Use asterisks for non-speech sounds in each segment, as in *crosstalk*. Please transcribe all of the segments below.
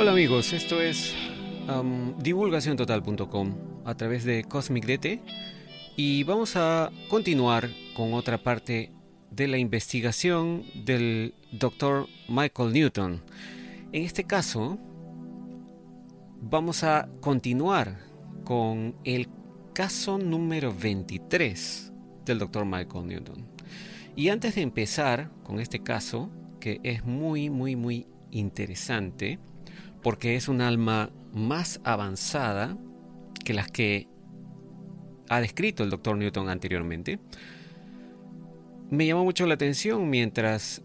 Hola amigos, esto es um, divulgaciontotal.com a través de Cosmic DT y vamos a continuar con otra parte de la investigación del Dr. Michael Newton. En este caso, vamos a continuar con el caso número 23 del Dr. Michael Newton. Y antes de empezar con este caso, que es muy, muy, muy interesante, porque es un alma más avanzada que las que ha descrito el doctor Newton anteriormente, me llamó mucho la atención mientras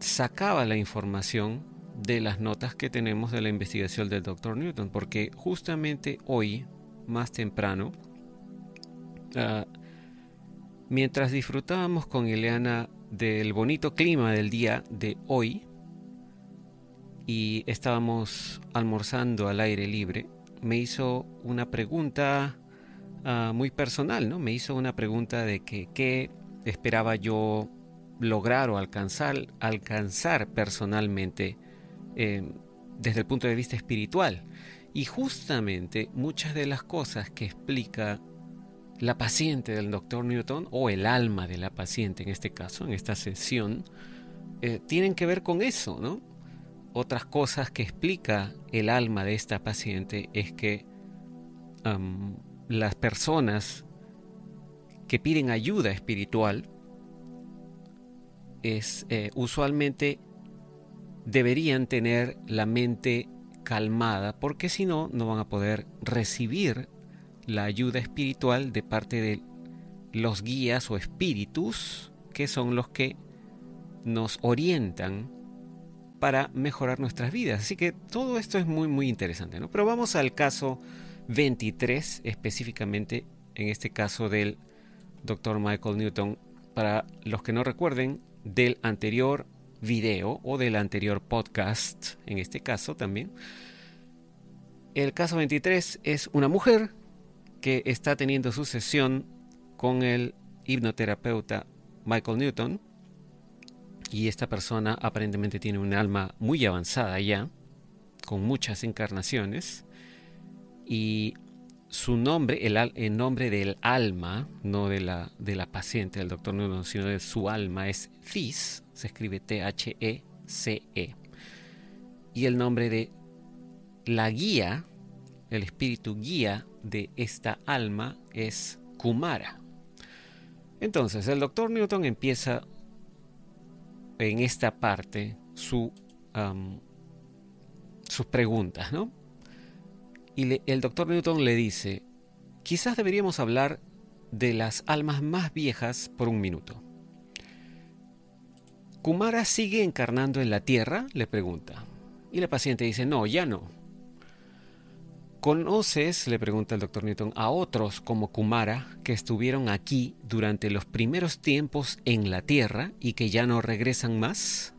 sacaba la información de las notas que tenemos de la investigación del doctor Newton, porque justamente hoy, más temprano, uh, mientras disfrutábamos con Ileana del bonito clima del día de hoy, y estábamos almorzando al aire libre, me hizo una pregunta uh, muy personal, ¿no? Me hizo una pregunta de que qué esperaba yo lograr o alcanzar, alcanzar personalmente eh, desde el punto de vista espiritual. Y justamente muchas de las cosas que explica la paciente del doctor Newton, o el alma de la paciente en este caso, en esta sesión, eh, tienen que ver con eso, ¿no? Otras cosas que explica el alma de esta paciente es que las personas que piden ayuda espiritual es eh, usualmente deberían tener la mente calmada porque si no no van a poder recibir la ayuda espiritual de parte de los guías o espíritus que son los que nos orientan para mejorar nuestras vidas. Así que todo esto es muy muy interesante, ¿no? Pero vamos al caso 23 específicamente, en este caso del Dr. Michael Newton, para los que no recuerden del anterior video o del anterior podcast, en este caso también. El caso 23 es una mujer que está teniendo su sesión con el hipnoterapeuta Michael Newton y esta persona aparentemente tiene un alma muy avanzada ya, con muchas encarnaciones. Y su nombre, el, nombre del alma, no de la, de la paciente del doctor Nuno, sino de su alma, es This, se escribe T-H-E-C-E. -E. Y el nombre de la guía, el espíritu guía de esta alma es Kumara. Entonces, el doctor Newton empieza en esta parte su, sus preguntas, ¿no? Y el doctor Newton le dice, quizás deberíamos hablar de las almas más viejas por un minuto. ¿Kumara sigue encarnando en la Tierra? le pregunta. Y la paciente dice, no, ya no. ¿Conoces, le pregunta el doctor Newton, a otros como Kumara que estuvieron aquí durante los primeros tiempos en la Tierra y que ya no regresan más?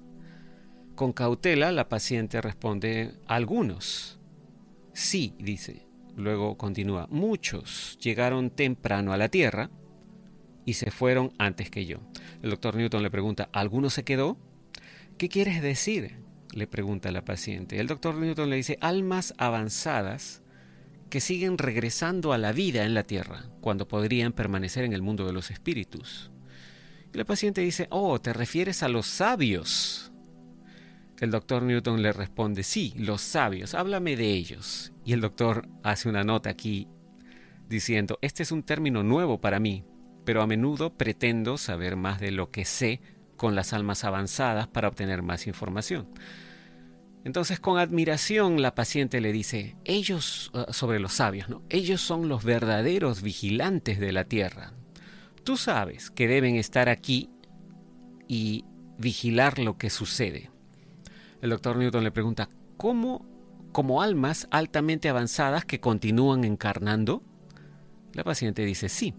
Con cautela la paciente responde, algunos. Sí, dice. Luego continúa, muchos llegaron temprano a la Tierra y se fueron antes que yo. El doctor Newton le pregunta, ¿alguno se quedó? ¿Qué quieres decir? le pregunta la paciente. El doctor Newton le dice, almas avanzadas que siguen regresando a la vida en la tierra, cuando podrían permanecer en el mundo de los espíritus. Y la paciente dice, oh, ¿te refieres a los sabios? El doctor Newton le responde, sí, los sabios, háblame de ellos. Y el doctor hace una nota aquí diciendo, este es un término nuevo para mí, pero a menudo pretendo saber más de lo que sé con las almas avanzadas para obtener más información. Entonces con admiración la paciente le dice, ellos, uh, sobre los sabios, ¿no? Ellos son los verdaderos vigilantes de la tierra. Tú sabes que deben estar aquí y vigilar lo que sucede. El doctor Newton le pregunta, ¿cómo, como almas altamente avanzadas que continúan encarnando? La paciente dice, sí.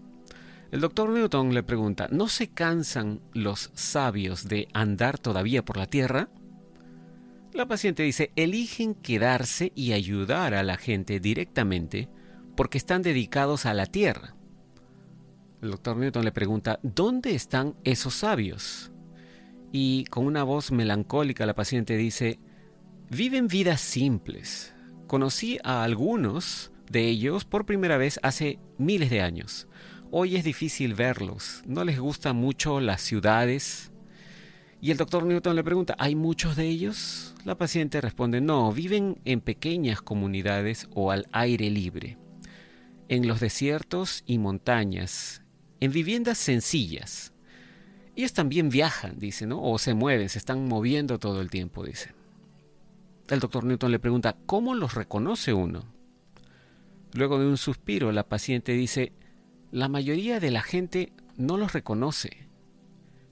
El doctor Newton le pregunta, ¿no se cansan los sabios de andar todavía por la tierra? La paciente dice, eligen quedarse y ayudar a la gente directamente porque están dedicados a la tierra. El doctor Newton le pregunta, ¿dónde están esos sabios? Y con una voz melancólica la paciente dice, viven vidas simples. Conocí a algunos de ellos por primera vez hace miles de años. Hoy es difícil verlos. No les gustan mucho las ciudades. Y el doctor Newton le pregunta, ¿hay muchos de ellos? La paciente responde, no, viven en pequeñas comunidades o al aire libre, en los desiertos y montañas, en viviendas sencillas. Ellos también viajan, dice, ¿no? O se mueven, se están moviendo todo el tiempo, dice. El doctor Newton le pregunta, ¿cómo los reconoce uno? Luego de un suspiro, la paciente dice, la mayoría de la gente no los reconoce.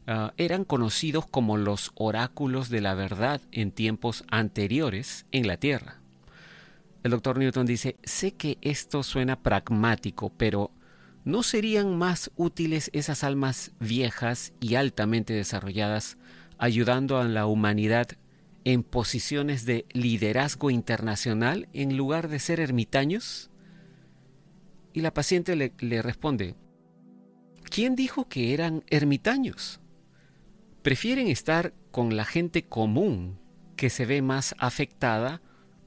Ah, eran conocidos como los oráculos de la verdad en tiempos anteriores en la Tierra. El doctor Newton dice, sé que esto suena pragmático, pero ¿no serían más útiles esas almas viejas y altamente desarrolladas ayudando a la humanidad en posiciones de liderazgo internacional en lugar de ser ermitaños? Y la paciente le, le responde, ¿quién dijo que eran ermitaños? Prefieren estar con la gente común que se ve más afectada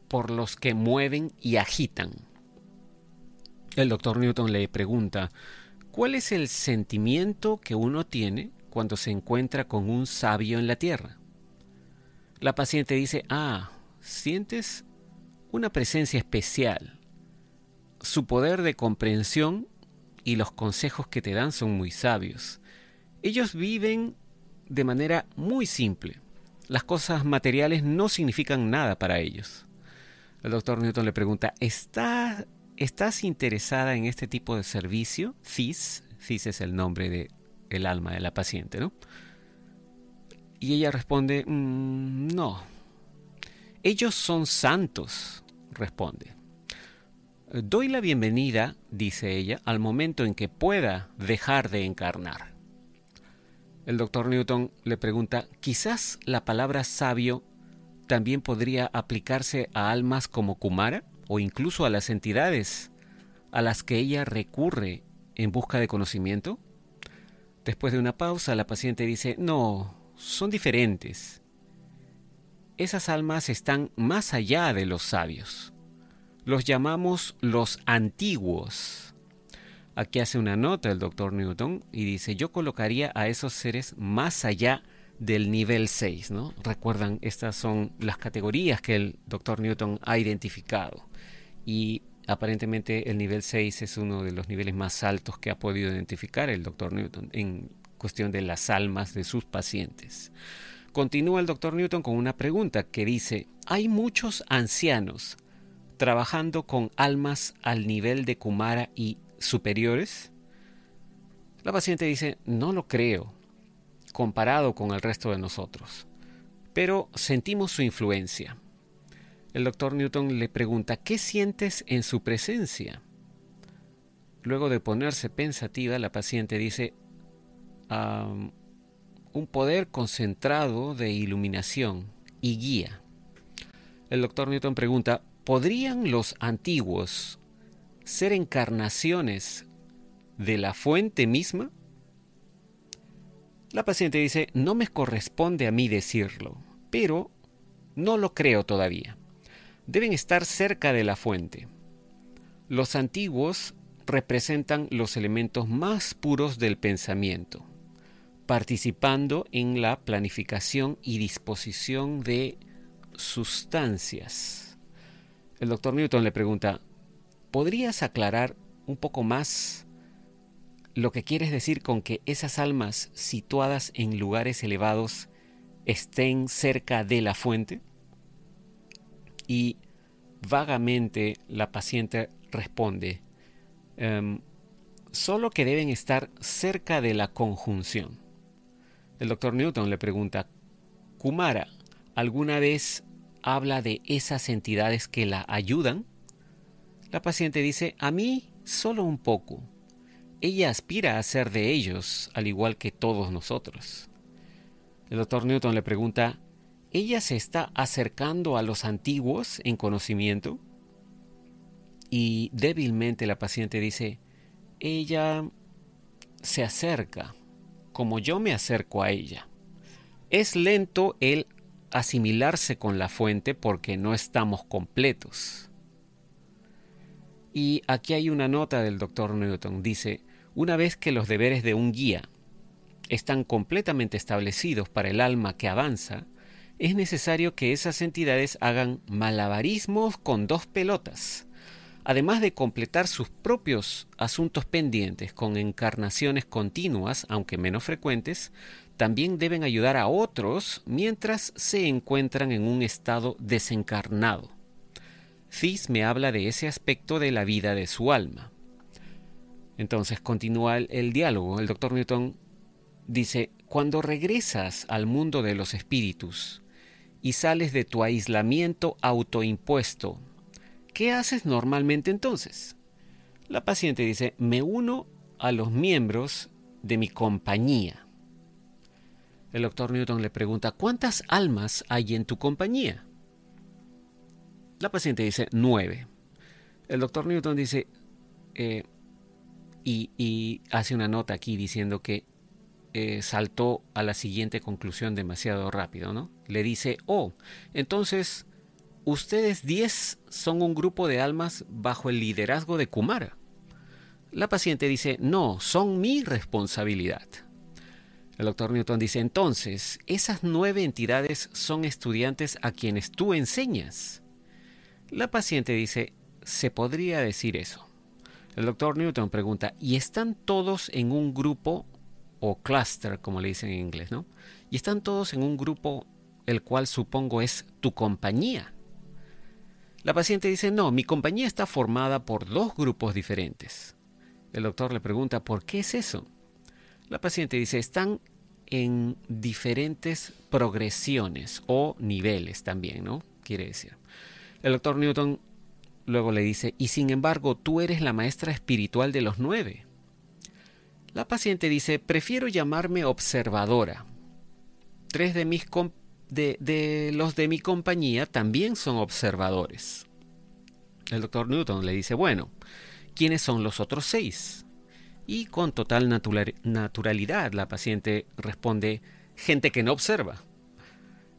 por los que mueven y agitan. El doctor Newton le pregunta, ¿cuál es el sentimiento que uno tiene cuando se encuentra con un sabio en la tierra? La paciente dice, ah, sientes una presencia especial. Su poder de comprensión y los consejos que te dan son muy sabios. Ellos viven de manera muy simple. Las cosas materiales no significan nada para ellos. El doctor Newton le pregunta, ¿estás interesada en este tipo de servicio? CIS, CIS es el nombre del el alma de la paciente, ¿no? Y ella responde, mm, no. Ellos son santos, responde. Doy la bienvenida, dice ella, al momento en que pueda dejar de encarnar. El doctor Newton le pregunta, quizás la palabra sabio también podría aplicarse a almas como Kumara o incluso a las entidades a las que ella recurre en busca de conocimiento. Después de una pausa, la paciente dice, no, son diferentes. Esas almas están más allá de los sabios. Los llamamos los antiguos. Aquí hace una nota el doctor Newton y dice, yo colocaría a esos seres más allá del nivel 6, ¿no? Recuerdan, estas son las categorías que el doctor Newton ha identificado. Y aparentemente el nivel 6 es uno de los niveles más altos que ha podido identificar el doctor Newton en cuestión de las almas de sus pacientes. Continúa el doctor Newton con una pregunta que dice, ¿hay muchos ancianos trabajando con almas al nivel de Kumara y superiores? La paciente dice, no lo creo, comparado con el resto de nosotros, pero sentimos su influencia. El doctor Newton le pregunta, ¿qué sientes en su presencia? Luego de ponerse pensativa, la paciente dice, un poder concentrado de iluminación y guía. El doctor Newton pregunta, ¿podrían los antiguos ser encarnaciones de la fuente misma? La paciente dice, no me corresponde a mí decirlo, pero no lo creo todavía. Deben estar cerca de la fuente. Los antiguos representan los elementos más puros del pensamiento participando en la planificación y disposición de sustancias. El doctor Newton le pregunta, ¿podrías aclarar un poco más lo que quieres decir con que esas almas situadas en lugares elevados estén cerca de la fuente? Y vagamente la paciente responde, em, solo que deben estar cerca de la conjunción. El doctor Newton le pregunta, Kumara, ¿alguna vez habla de esas entidades que la ayudan? La paciente dice, a mí solo un poco. Ella aspira a ser de ellos, al igual que todos nosotros. El doctor Newton le pregunta, ¿ella se está acercando a los antiguos en conocimiento? Y débilmente la paciente dice, ella se acerca, como yo me acerco a ella. Es lento el asimilarse con la fuente porque no estamos completos. Y aquí hay una nota del doctor Newton. Dice, una vez que los deberes de un guía están completamente establecidos para el alma que avanza, es necesario que esas entidades hagan malabarismos con dos pelotas, además de completar sus propios asuntos pendientes con encarnaciones continuas, aunque menos frecuentes, también deben ayudar a otros mientras se encuentran en un estado desencarnado. Cis me habla de ese aspecto de la vida de su alma. Entonces continúa el, diálogo. El doctor Newton dice, cuando regresas al mundo de los espíritus y sales de tu aislamiento autoimpuesto, ¿qué haces normalmente entonces? La paciente dice, me uno a los miembros de mi compañía. El doctor Newton le pregunta, ¿cuántas almas hay en tu compañía? La paciente dice nueve. El doctor Newton dice, eh, y, hace una nota aquí diciendo que eh, saltó a la siguiente conclusión demasiado rápido, ¿no? Le dice, oh, entonces ustedes diez son un grupo de almas bajo el liderazgo de Kumara. La paciente dice, no, son mi responsabilidad. El doctor Newton dice, entonces, esas nueve entidades son estudiantes a quienes tú enseñas. La paciente dice, se podría decir eso. El doctor Newton pregunta, ¿y están todos en un grupo o cluster, como le dicen en inglés, ¿no? Y están todos en un grupo el cual supongo es tu compañía. La paciente dice, no, mi compañía está formada por dos grupos diferentes. El doctor le pregunta, ¿por qué es eso? La paciente dice, están en diferentes progresiones o niveles también, ¿no? Quiere decir. El doctor Newton luego le dice, y sin embargo tú eres la maestra espiritual de los nueve. La paciente dice, prefiero llamarme observadora. Tres de, mis de, de los de mi compañía también son observadores. El doctor Newton le dice, bueno, ¿quiénes son los otros seis? Y con total naturalidad la paciente responde, gente que no observa.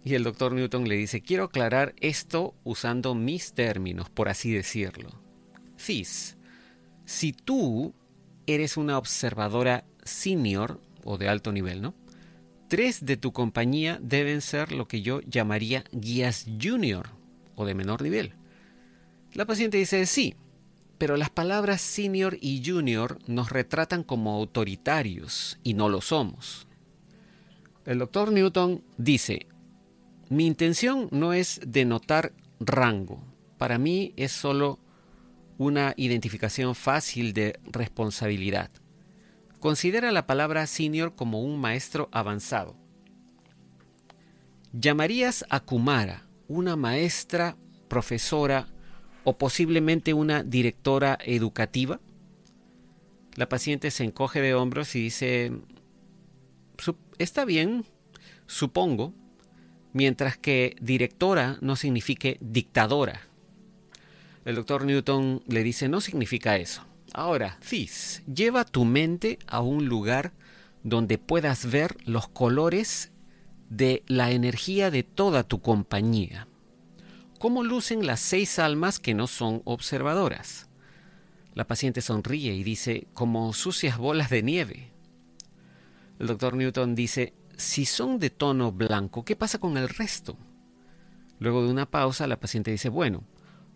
Y el doctor Newton le dice, quiero aclarar esto usando mis términos, por así decirlo. Cis, si tú eres una observadora senior o de alto nivel, ¿no? Tres de tu compañía deben ser lo que yo llamaría guías junior o de menor nivel. La paciente dice, sí, pero las palabras senior y junior nos retratan como autoritarios y no lo somos. El doctor Newton dice, mi intención no es denotar rango. Para mí es solo una identificación fácil de responsabilidad. Considera la palabra senior como un maestro avanzado. ¿Llamarías a Kumara una maestra, profesora o posiblemente una directora educativa? La paciente se encoge de hombros y dice, está bien, supongo mientras que directora no signifique dictadora. El doctor Newton le dice, no significa eso. Ahora, Fizz, lleva tu mente a un lugar donde puedas ver los colores de la energía de toda tu compañía. ¿Cómo lucen las seis almas que no son observadoras? La paciente sonríe y dice, como sucias bolas de nieve. El doctor Newton dice, si son de tono blanco, ¿qué pasa con el resto? Luego de una pausa, la paciente dice, bueno,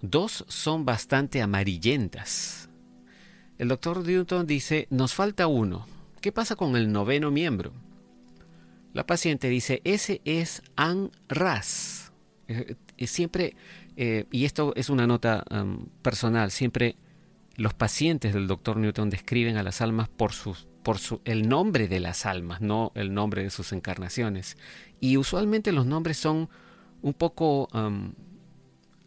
dos son bastante amarillentas. El doctor Newton dice, nos falta uno. ¿Qué pasa con el noveno miembro? La paciente dice, ese es An Ras. Eh, eh, siempre, eh, y esto es una nota personal, siempre los pacientes del doctor Newton describen a las almas por sus por el nombre de las almas, no el nombre de sus encarnaciones. Y usualmente los nombres son un poco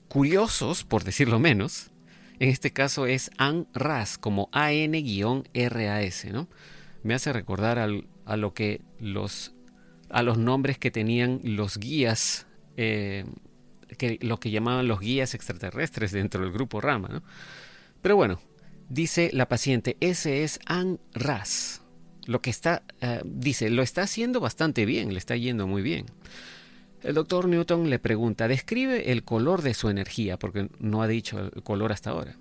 curiosos, por decirlo menos. En este caso es An-Ras, como A-N-R-A-S, ¿no? Me hace recordar a lo que los, a los nombres que tenían los guías, eh, que, lo que llamaban los guías extraterrestres dentro del grupo Rama, ¿no? Pero bueno, Dice la paciente, ese es An Ras. Lo que está, eh, dice, lo está haciendo bastante bien, le está yendo muy bien. El doctor Newton le pregunta, describe el color de su energía, porque no ha dicho el color hasta ahora.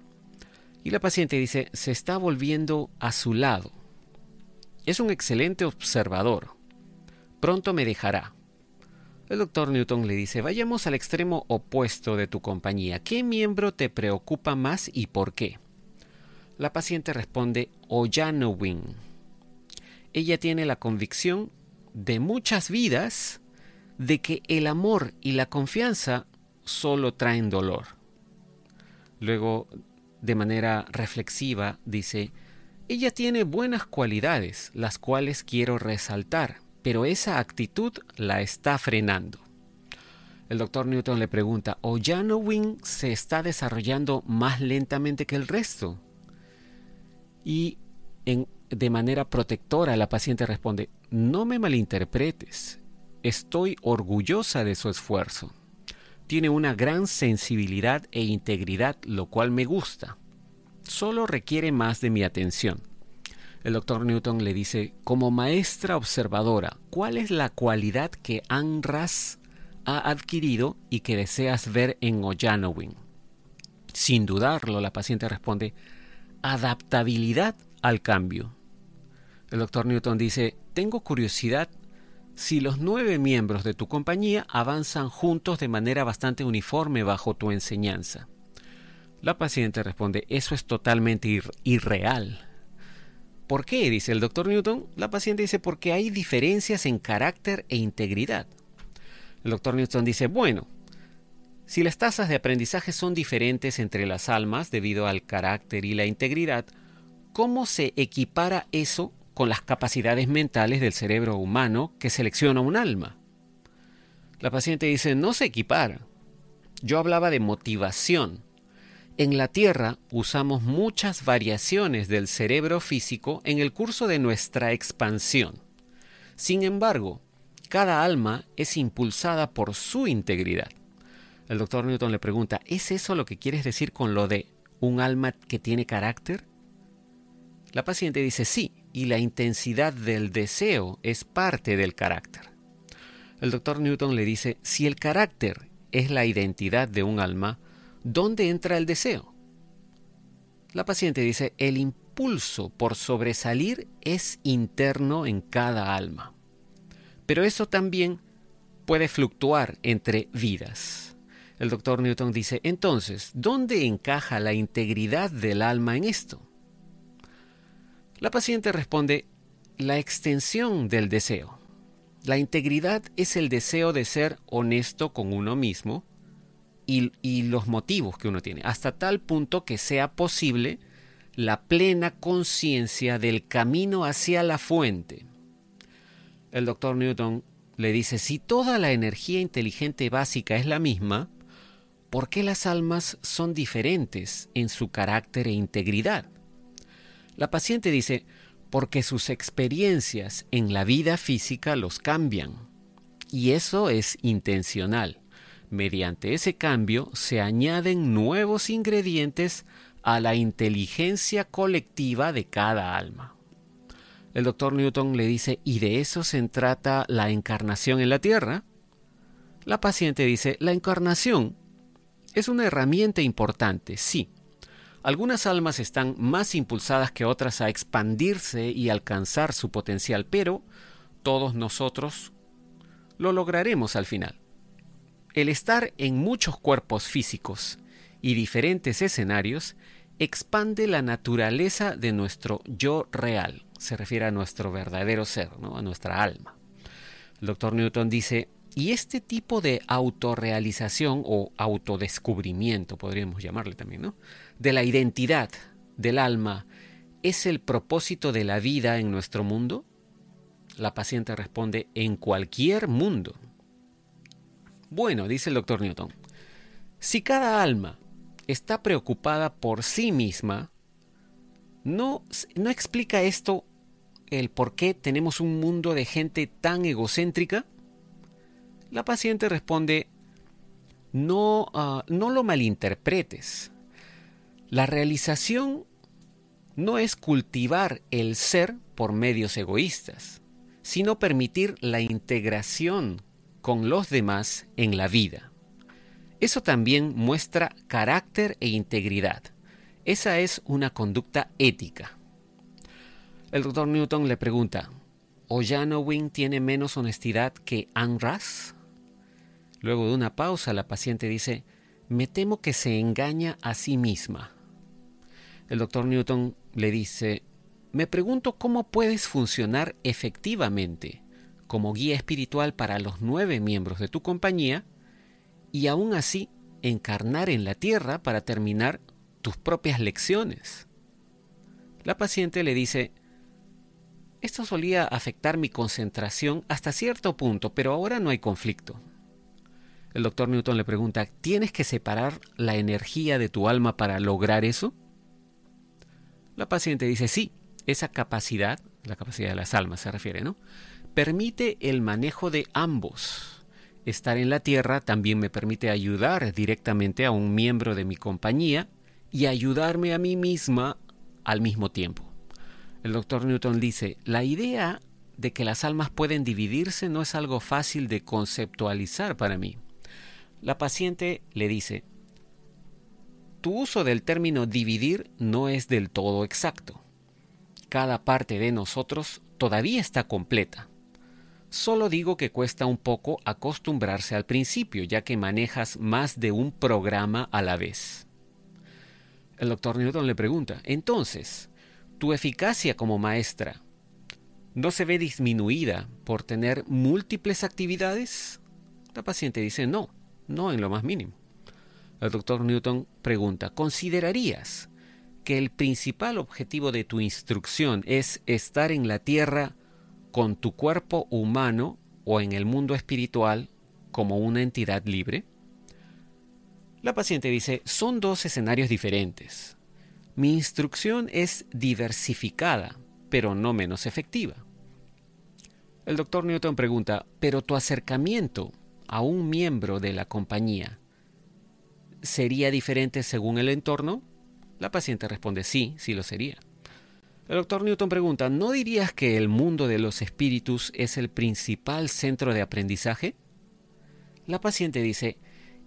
Y la paciente dice, se está volviendo a su lado. Es un excelente observador. Pronto me dejará. El doctor Newton le dice, vayamos al extremo opuesto de tu compañía. ¿Qué miembro te preocupa más y por qué? La paciente responde, Oyanowin. Ella tiene la convicción de muchas vidas de que el amor y la confianza solo traen dolor. Luego, de manera reflexiva, dice, ella tiene buenas cualidades, las cuales quiero resaltar, pero esa actitud la está frenando. El doctor Newton le pregunta, ¿O Wing se está desarrollando más lentamente que el resto? Y de manera protectora la paciente responde, no me malinterpretes, estoy orgullosa de su esfuerzo. Tiene una gran sensibilidad e integridad, lo cual me gusta. Solo requiere más de mi atención el doctor Newton le dice, como maestra observadora, ¿cuál es la cualidad que Anras ha adquirido y que deseas ver en Ojanowin? Sin dudarlo, la paciente responde, adaptabilidad al cambio. El doctor Newton dice, tengo curiosidad si los nueve miembros de tu compañía avanzan juntos de manera bastante uniforme bajo tu enseñanza. La paciente responde, eso es totalmente irreal. ¿Por qué? Dice el doctor Newton. La paciente dice porque hay diferencias en carácter e integridad. El doctor Newton dice, bueno, si las tasas de aprendizaje son diferentes entre las almas debido al carácter y la integridad, ¿cómo se equipara eso con las capacidades mentales del cerebro humano que selecciona un alma? La paciente dice, no se equipara. Yo hablaba de motivación, en la Tierra usamos muchas variaciones del cerebro físico en el curso de nuestra expansión. Sin embargo, cada alma es impulsada por su integridad. El doctor Newton le pregunta, ¿es eso lo que quieres decir con lo de un alma que tiene carácter? La paciente dice sí, y la intensidad del deseo es parte del carácter. El doctor Newton le dice, si el carácter es la identidad de un alma, ¿Dónde entra el deseo? La paciente dice, el impulso por sobresalir es interno en cada alma. Pero eso también puede fluctuar entre vidas. El doctor Newton dice, entonces, ¿dónde encaja la integridad del alma en esto? La paciente responde, la extensión del deseo. La integridad es el deseo de ser honesto con uno mismo, y, los motivos que uno tiene, hasta tal punto que sea posible la plena conciencia del camino hacia la fuente. El doctor Newton le dice, si toda la energía inteligente básica es la misma, ¿por qué las almas son diferentes en su carácter e integridad? La paciente dice, porque sus experiencias en la vida física los cambian. Y eso es intencional. Mediante ese cambio se añaden nuevos ingredientes a la inteligencia colectiva de cada alma. El doctor Newton le dice, ¿y de eso se trata la encarnación en la Tierra? La paciente dice, la encarnación es una herramienta importante, sí. Algunas almas están más impulsadas que otras a expandirse y alcanzar su potencial, pero todos nosotros lo lograremos al final. El estar en muchos cuerpos físicos y diferentes escenarios expande la naturaleza de nuestro yo real. Se refiere a nuestro verdadero ser, a nuestra alma. El doctor Newton dice, y este tipo de autorrealización o autodescubrimiento, podríamos llamarle también, ¿no? de la identidad del alma, ¿es el propósito de la vida en nuestro mundo? La paciente responde, en cualquier mundo. Bueno, dice el doctor Newton, si cada alma está preocupada por sí misma, ¿no, ¿no explica esto el por qué tenemos un mundo de gente tan egocéntrica? La paciente responde, no, ah, no lo malinterpretes. La realización no es cultivar el ser por medios egoístas, sino permitir la integración con los demás en la vida. Eso también muestra carácter e integridad. Esa es una conducta ética. El doctor Newton le pregunta, ¿Ojanowin tiene menos honestidad que Anras? Luego de una pausa, la paciente dice, me temo que se engaña a sí misma. El doctor Newton le dice, me pregunto cómo puedes funcionar efectivamente como guía espiritual para los nueve miembros de tu compañía y aún así encarnar en la tierra para terminar tus propias lecciones. La paciente le dice, esto solía afectar mi concentración hasta cierto punto, pero ahora no hay conflicto. El doctor Newton le pregunta, ¿tienes que separar la energía de tu alma para lograr eso? La paciente dice, sí, esa capacidad, la capacidad de las almas se refiere, ¿no? Permite el manejo de ambos. Estar en la Tierra también me permite ayudar directamente a un miembro de mi compañía y ayudarme a mí misma al mismo tiempo. El doctor Newton dice, la idea de que las almas pueden dividirse no es algo fácil de conceptualizar para mí. La paciente le dice, tu uso del término dividir no es del todo exacto. Cada parte de nosotros todavía está completa. Solo digo que cuesta un poco acostumbrarse al principio, ya que manejas más de un programa a la vez. El doctor Newton le pregunta, entonces, ¿tu eficacia como maestra no se ve disminuida por tener múltiples actividades? La paciente dice, no, no en lo más mínimo. El doctor Newton pregunta, ¿considerarías que el principal objetivo de tu instrucción es estar en la tierra con tu cuerpo humano o en el mundo espiritual como una entidad libre? La paciente dice, son dos escenarios diferentes. Mi instrucción es diversificada, pero no menos efectiva. El doctor Newton pregunta, pero tu acercamiento a un miembro de la compañía sería diferente según el entorno? La paciente responde sí, sí lo sería. El doctor Newton pregunta, ¿no dirías que el mundo de los espíritus es el principal centro de aprendizaje? La paciente dice,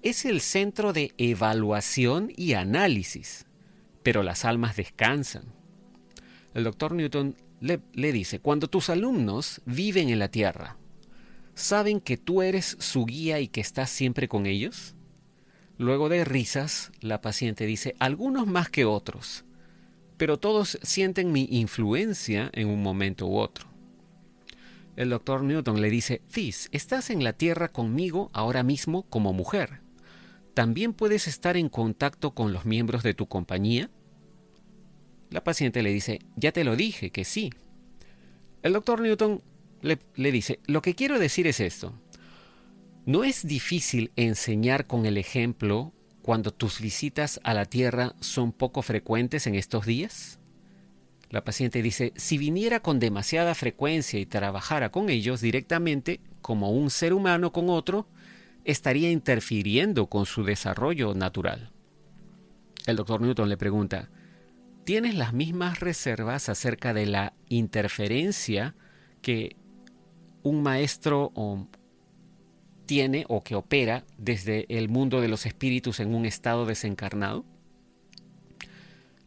es el centro de evaluación y análisis, pero las almas descansan. El doctor Newton le, le dice, cuando tus alumnos viven en la Tierra, ¿saben que tú eres su guía y que estás siempre con ellos? Luego de risas, la paciente dice, algunos más que otros, pero todos sienten mi influencia en un momento u otro. El doctor Newton le dice, Fizz, estás en la Tierra conmigo ahora mismo como mujer. ¿También puedes estar en contacto con los miembros de tu compañía? La paciente le dice, ya te lo dije, que sí. El doctor Newton le, dice, lo que quiero decir es esto. No es difícil enseñar con el ejemplo cuando tus visitas a la Tierra son poco frecuentes en estos días? La paciente dice, si viniera con demasiada frecuencia y trabajara con ellos directamente, como un ser humano con otro, estaría interfiriendo con su desarrollo natural. El doctor Newton le pregunta, ¿tienes las mismas reservas acerca de la interferencia que un maestro tiene o que opera desde el mundo de los espíritus en un estado desencarnado?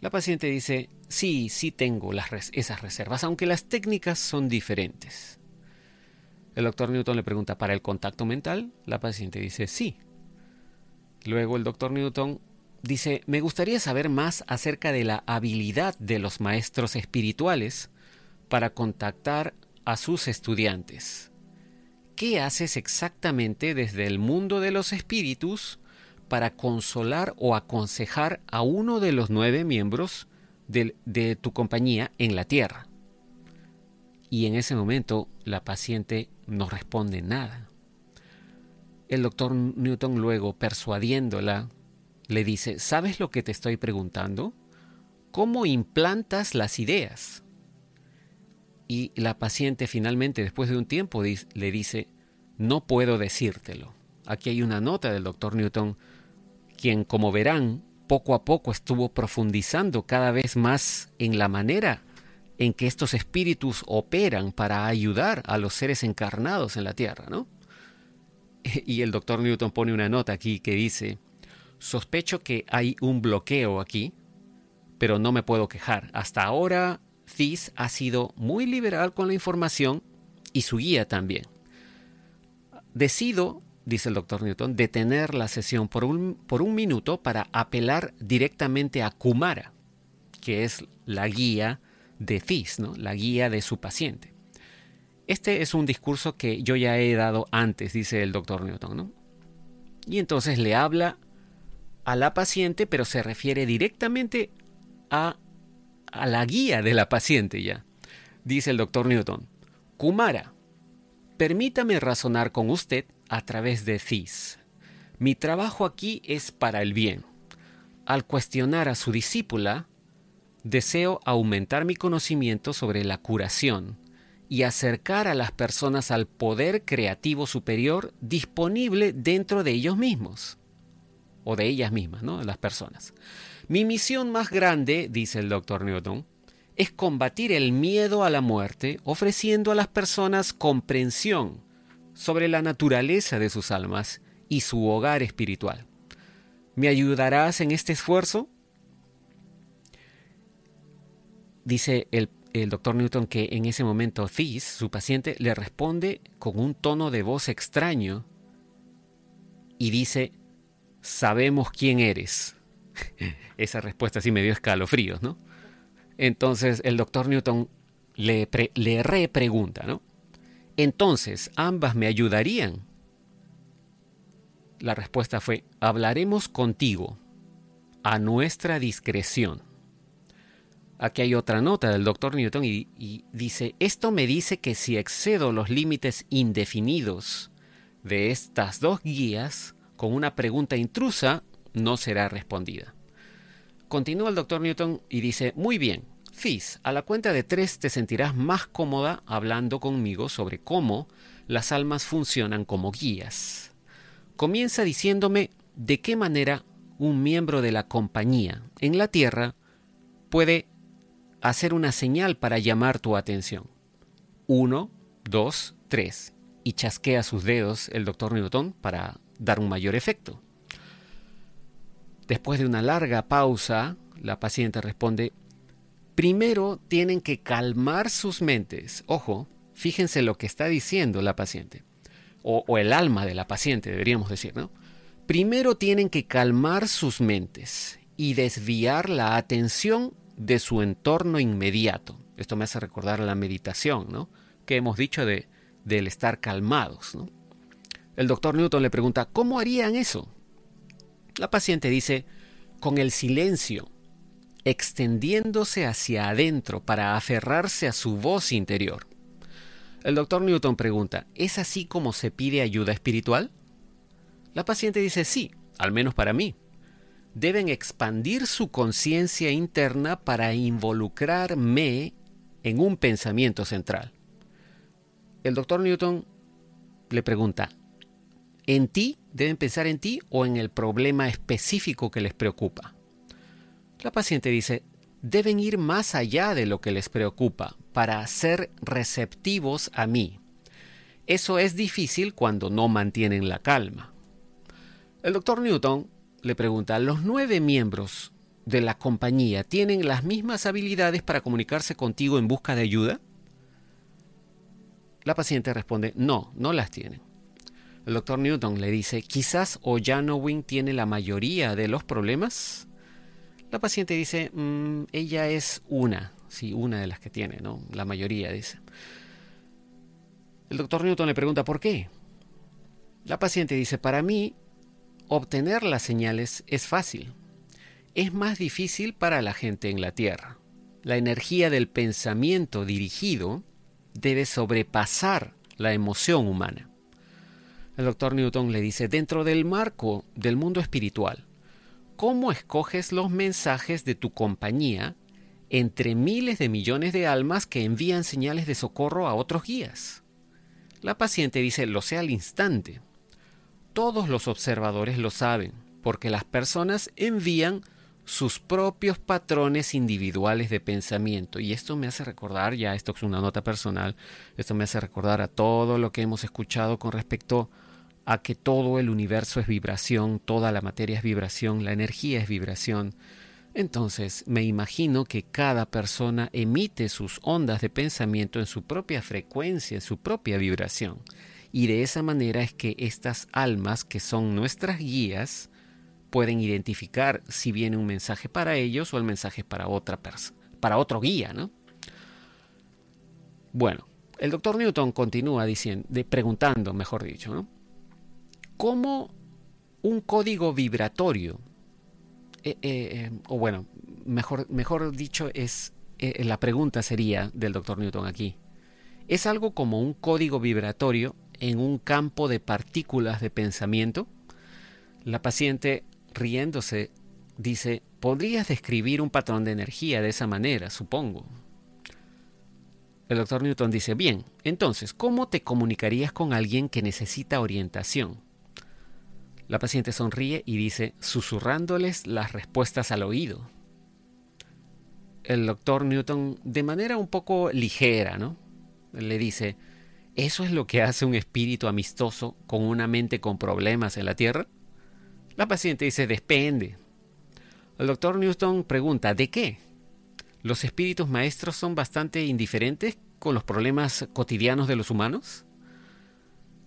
La paciente dice, sí, sí tengo esas reservas, aunque las técnicas son diferentes. El doctor Newton le pregunta, ¿para el contacto mental? La paciente dice, sí. Luego el doctor Newton dice, me gustaría saber más acerca de la habilidad de los maestros espirituales para contactar a sus estudiantes. ¿Qué haces exactamente desde el mundo de los espíritus para consolar o aconsejar a uno de los nueve miembros de, tu compañía en la Tierra? Y en ese momento la paciente no responde nada. El doctor Newton luego, persuadiéndola, le dice, ¿sabes lo que te estoy preguntando? ¿Cómo implantas las ideas? Y la paciente finalmente, después de un tiempo, le dice, no puedo decírtelo. Aquí hay una nota del doctor Newton, quien, como verán, poco a poco estuvo profundizando cada vez más en la manera en que estos espíritus operan para ayudar a los seres encarnados en la Tierra, ¿no? *laughs* Y el doctor Newton pone una nota aquí que dice, sospecho que hay un bloqueo aquí, pero no me puedo quejar. Hasta ahora, Thies ha sido muy liberal con la información y su guía también. Decido, dice el doctor Newton, detener la sesión por un, por un minuto para apelar directamente a Kumara, que es la guía de Thies, ¿no? la guía de su paciente. Este es un discurso que yo ya he dado antes, dice el doctor Newton. ¿no? Y entonces le habla a la paciente, pero se refiere directamente a, a la guía de la paciente ya. Dice el doctor Newton, Kumara, permítame razonar con usted a través de Thies. Mi trabajo aquí es para el bien. Al cuestionar a su discípula, deseo aumentar mi conocimiento sobre la curación y acercar a las personas al poder creativo superior disponible dentro de ellos mismos o de ellas mismas, ¿no? las personas. Mi misión más grande, dice el doctor Newton, es combatir el miedo a la muerte ofreciendo a las personas comprensión sobre la naturaleza de sus almas y su hogar espiritual. ¿Me ayudarás en este esfuerzo? Dice el, doctor Newton que en ese momento Thies, su paciente, le responde con un tono de voz extraño y dice, sabemos quién eres. *laughs* Esa respuesta sí me dio escalofríos, ¿no? Entonces el doctor Newton le, le repregunta, ¿no? Entonces, ¿ambas me ayudarían? La respuesta fue, hablaremos contigo, a nuestra discreción. Aquí hay otra nota del doctor Newton y, y, dice, esto me dice que si excedo los límites indefinidos de estas dos guías, con una pregunta intrusa, no será respondida. Continúa el doctor Newton y dice, muy bien, Fizz, a la cuenta de tres te sentirás más cómoda hablando conmigo sobre cómo las almas funcionan como guías. Comienza diciéndome de qué manera un miembro de la compañía en la Tierra puede hacer una señal para llamar tu atención. Uno, dos, tres. Y chasquea sus dedos el doctor Newton para dar un mayor efecto. Después de una larga pausa, la paciente responde, primero tienen que calmar sus mentes. Ojo, fíjense lo que está diciendo la paciente, o, el alma de la paciente, deberíamos decir, ¿no? Primero tienen que calmar sus mentes y desviar la atención de su entorno inmediato. Esto me hace recordar la meditación, ¿no? Que hemos dicho de, del estar calmados. El doctor Newton le pregunta, ¿cómo harían eso? La paciente dice, con el silencio, extendiéndose hacia adentro para aferrarse a su voz interior. El doctor Newton pregunta, ¿es así como se pide ayuda espiritual? La paciente dice, sí, al menos para mí. Deben expandir su conciencia interna para involucrarme en un pensamiento central. El doctor Newton le pregunta, en ti, deben pensar en ti o en el problema específico que les preocupa. La paciente dice, deben ir más allá de lo que les preocupa para ser receptivos a mí. Eso es difícil cuando no mantienen la calma. El doctor Newton le pregunta, ¿los nueve miembros de la compañía tienen las mismas habilidades para comunicarse contigo en busca de ayuda? La paciente responde, no, no las tienen. El doctor Newton le dice, quizás Ojanowin tiene la mayoría de los problemas. La paciente dice, mm, ella es una, sí, una de las que tiene, ¿no? La mayoría dice. El doctor Newton le pregunta, ¿por qué? La paciente dice, para mí, obtener las señales es fácil. Es más difícil para la gente en la Tierra. La energía del pensamiento dirigido debe sobrepasar la emoción humana. El doctor Newton le dice, dentro del marco del mundo espiritual, ¿cómo escoges los mensajes de tu compañía entre miles de millones de almas que envían señales de socorro a otros guías? La paciente dice, lo sé al instante. Todos los observadores lo saben, porque las personas envían sus propios patrones individuales de pensamiento. Y esto me hace recordar, ya esto es una nota personal, esto me hace recordar a todo lo que hemos escuchado con respecto a que todo el universo es vibración, toda la materia es vibración, la energía es vibración, entonces me imagino que cada persona emite sus ondas de pensamiento en su propia frecuencia, en su propia vibración. Y de esa manera es que estas almas, que son nuestras guías, pueden identificar si viene un mensaje para ellos o el mensaje para otra persona, para otro guía, ¿no? Bueno, el doctor Newton continúa diciendo, preguntando, mejor dicho, ¿no? ¿Cómo un código vibratorio eh, eh, o bueno, mejor, mejor dicho, es eh, la pregunta sería del doctor Newton aquí. ¿Es algo como un código vibratorio en un campo de partículas de pensamiento? La paciente, riéndose, dice, podrías describir un patrón de energía de esa manera, supongo. El doctor Newton dice, bien, entonces, ¿cómo te comunicarías con alguien que necesita orientación? La paciente sonríe y dice, susurrándoles las respuestas al oído. El doctor Newton, de manera un poco ligera, ¿no? Le dice, ¿eso es lo que hace un espíritu amistoso con una mente con problemas en la Tierra? La paciente dice, depende. El doctor Newton pregunta, ¿de qué? ¿Los espíritus maestros son bastante indiferentes con los problemas cotidianos de los humanos?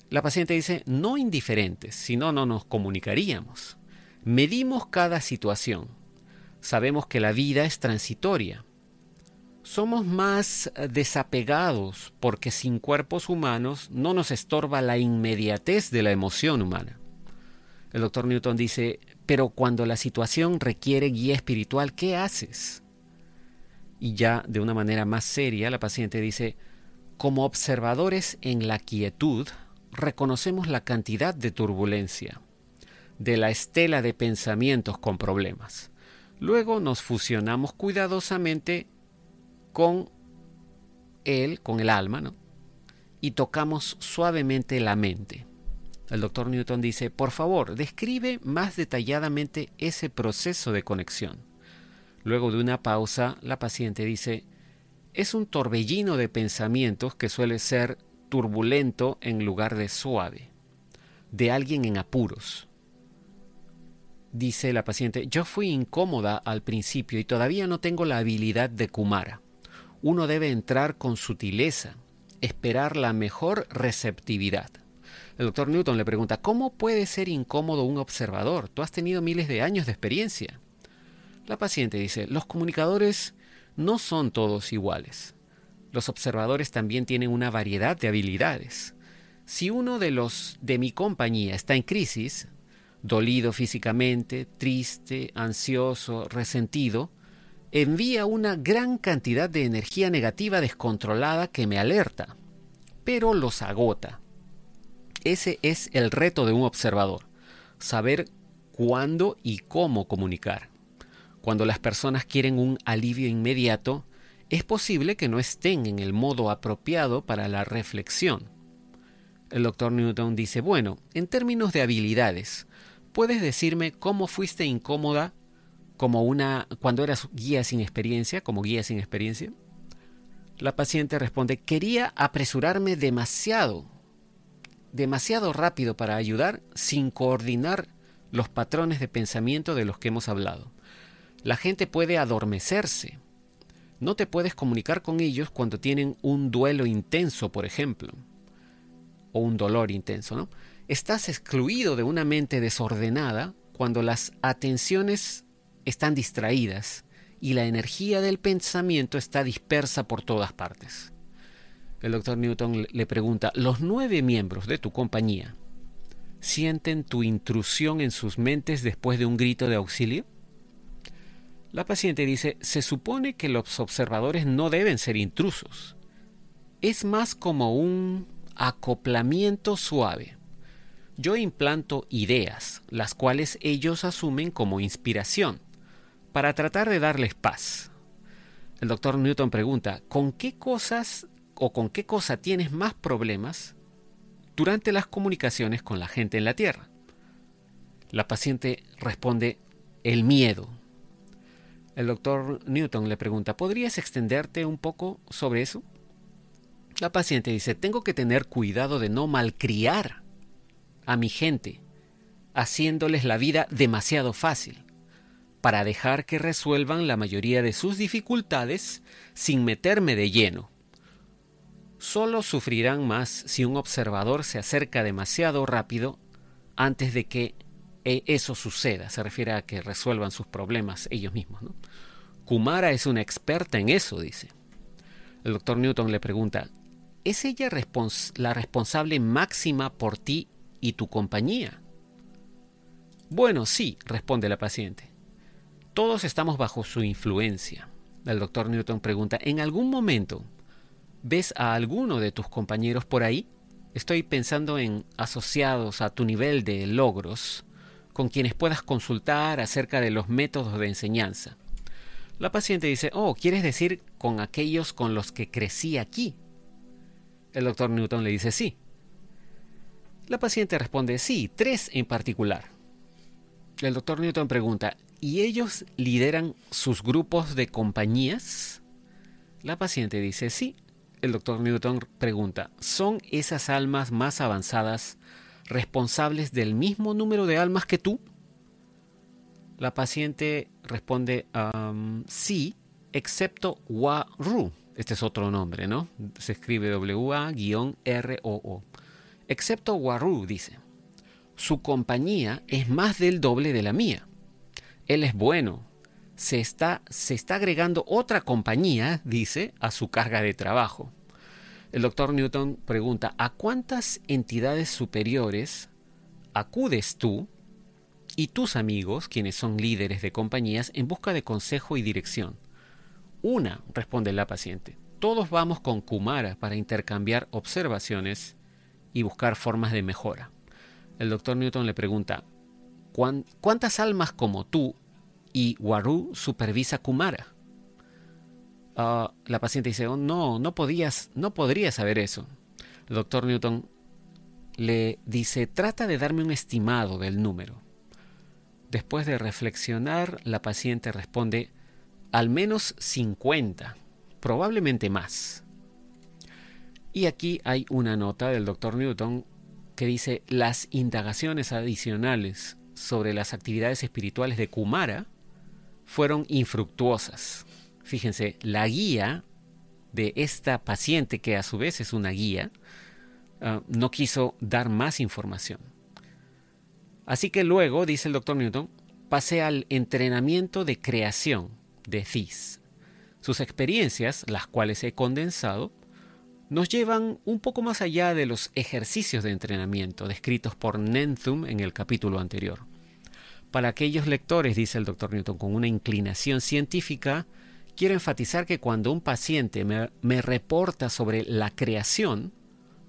La paciente dice, no indiferentes, si no, no nos comunicaríamos. Medimos cada situación. Sabemos que la vida es transitoria. Somos más desapegados porque sin cuerpos humanos no nos estorba la inmediatez de la emoción humana. El doctor Newton dice, pero cuando la situación requiere guía espiritual, ¿qué haces? Y ya de una manera más seria, la paciente dice, como observadores en la quietud, reconocemos la cantidad de turbulencia, de la estela de pensamientos con problemas. Luego nos fusionamos cuidadosamente con él, con el alma, ¿no? Y tocamos suavemente la mente. El doctor Newton dice, por favor, describe más detalladamente ese proceso de conexión. Luego de una pausa, la paciente dice, es un torbellino de pensamientos que suele ser turbulento en lugar de suave, de alguien en apuros. Dice la paciente, yo fui incómoda al principio y todavía no tengo la habilidad de Kumara. Uno debe entrar con sutileza, esperar la mejor receptividad. El doctor Newton le pregunta, ¿cómo puede ser incómodo un observador? Tú has tenido miles de años de experiencia. La paciente dice, los comunicadores no son todos iguales. Los observadores también tienen una variedad de habilidades. Si uno de los de mi compañía está en crisis, dolido físicamente, triste, ansioso, resentido, envía una gran cantidad de energía negativa descontrolada que me alerta, pero los agota. Ese es el reto de un observador, saber cuándo y cómo comunicar. Cuando las personas quieren un alivio inmediato, es posible que no estén en el modo apropiado para la reflexión. El doctor Newton dice, bueno, en términos de habilidades, ¿puedes decirme cómo fuiste incómoda como una cuando eras guía sin experiencia, como guía sin experiencia? La paciente responde, quería apresurarme demasiado, demasiado rápido para ayudar sin coordinar los patrones de pensamiento de los que hemos hablado. La gente puede adormecerse, no te puedes comunicar con ellos cuando tienen un duelo intenso, por ejemplo, o un dolor intenso, ¿no? Estás excluido de una mente desordenada cuando las atenciones están distraídas y la energía del pensamiento está dispersa por todas partes. El doctor Newton le pregunta, ¿los nueve miembros de tu compañía sienten tu intrusión en sus mentes después de un grito de auxilio? La paciente dice, se supone que los observadores no deben ser intrusos. Es más como un acoplamiento suave. Yo implanto ideas, las cuales ellos asumen como inspiración, para tratar de darles paz. El doctor Newton pregunta, ¿con qué cosas o con qué cosa tienes más problemas durante las comunicaciones con la gente en la Tierra? La paciente responde, el miedo. El doctor Newton le pregunta, ¿podrías extenderte un poco sobre eso? La paciente dice, tengo que tener cuidado de no malcriar a mi gente, haciéndoles la vida demasiado fácil, para dejar que resuelvan la mayoría de sus dificultades sin meterme de lleno. Solo sufrirán más si un observador se acerca demasiado rápido antes de que e, eso suceda. Se refiere a que resuelvan sus problemas ellos mismos. Kumara es una experta en eso, dice. El doctor Newton le pregunta, ¿es ella la responsable máxima por ti y tu compañía? Bueno, sí, responde la paciente. Todos estamos bajo su influencia. El doctor Newton pregunta, ¿en algún momento ves a alguno de tus compañeros por ahí? Estoy pensando en asociados a tu nivel de logros, con quienes puedas consultar acerca de los métodos de enseñanza. La paciente dice, oh, ¿quieres decir con aquellos con los que crecí aquí? El doctor Newton le dice, sí. La paciente responde, sí, tres en particular. El doctor Newton pregunta, ¿y ellos lideran sus grupos de compañías? La paciente dice, sí. El doctor Newton pregunta, ¿son esas almas más avanzadas responsables del mismo número de almas que tú? La paciente responde sí, excepto Wa-Ru. Este es otro nombre, ¿no? Se escribe W-A-R-O-O. Excepto Waru, dice. Su compañía es más del doble de la mía. Él es bueno. Se está, se está agregando otra compañía, dice, a su carga de trabajo. El doctor Newton pregunta, ¿a cuántas entidades superiores acudes tú y tus amigos, quienes son líderes de compañías, en busca de consejo y dirección? Una, responde la paciente. Todos vamos con Kumara para intercambiar observaciones y buscar formas de mejora. El doctor Newton le pregunta, ¿cuántas almas como tú y Waru supervisa Kumara? Ah, la paciente dice, oh, no, no podías, no podría saber eso. El doctor Newton le dice, trata de darme un estimado del número. Después de reflexionar, la paciente responde, al menos 50, probablemente más. Y aquí hay una nota del doctor Newton que dice, las indagaciones adicionales sobre las actividades espirituales de Kumara fueron infructuosas. Fíjense, la guía de esta paciente, que a su vez es una guía, ah, no quiso dar más información. Así que luego, dice el doctor Newton, pasé al entrenamiento de creación de CIS. Sus experiencias, las cuales he condensado, nos llevan un poco más allá de los ejercicios de entrenamiento descritos por Nenthum en el capítulo anterior. Para aquellos lectores, dice el doctor Newton, con una inclinación científica, quiero enfatizar que cuando un paciente me, reporta sobre la creación,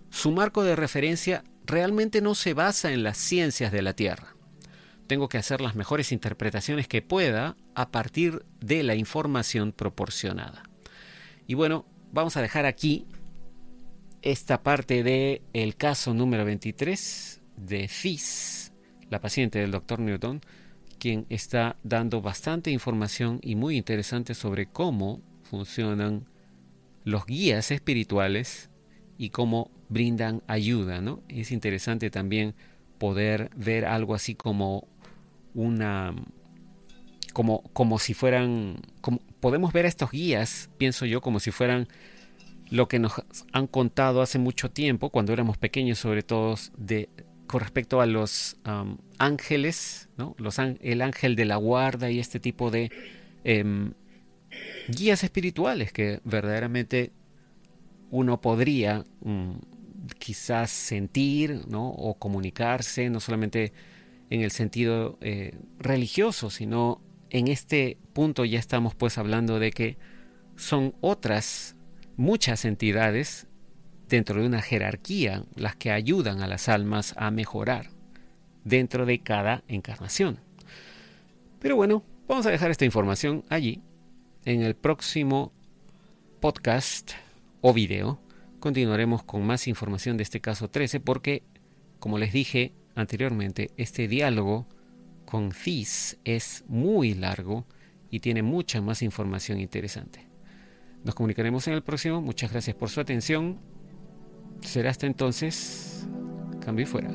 su marco de referencia realmente no se basa en las ciencias de la Tierra. Tengo que hacer las mejores interpretaciones que pueda a partir de la información proporcionada. Y bueno, vamos a dejar aquí esta parte del el caso número 23 de FIS, la paciente del doctor Newton, quien está dando bastante información y muy interesante sobre cómo funcionan los guías espirituales y cómo brindan ayuda, ¿no? Es interesante también poder ver algo así como una como, como si fueran como, podemos ver a estos guías, pienso yo, como si fueran lo que nos han contado hace mucho tiempo, cuando éramos pequeños, sobre todo de con respecto a los ángeles, ¿no? los, el ángel de la guarda y este tipo de em, guías espirituales que verdaderamente uno podría mm, quizás sentir o comunicarse, no solamente en el sentido eh, religioso, sino en este punto ya estamos pues hablando de que son otras muchas entidades dentro de una jerarquía las que ayudan a las almas a mejorar dentro de cada encarnación. Pero bueno, vamos a dejar esta información allí. En el próximo podcast o video continuaremos con más información de este caso 13 porque, como les dije anteriormente, este diálogo con Fis es muy largo y tiene mucha más información interesante. Nos comunicaremos en el próximo. Muchas gracias por su atención. Será hasta entonces. Cambio y fuera.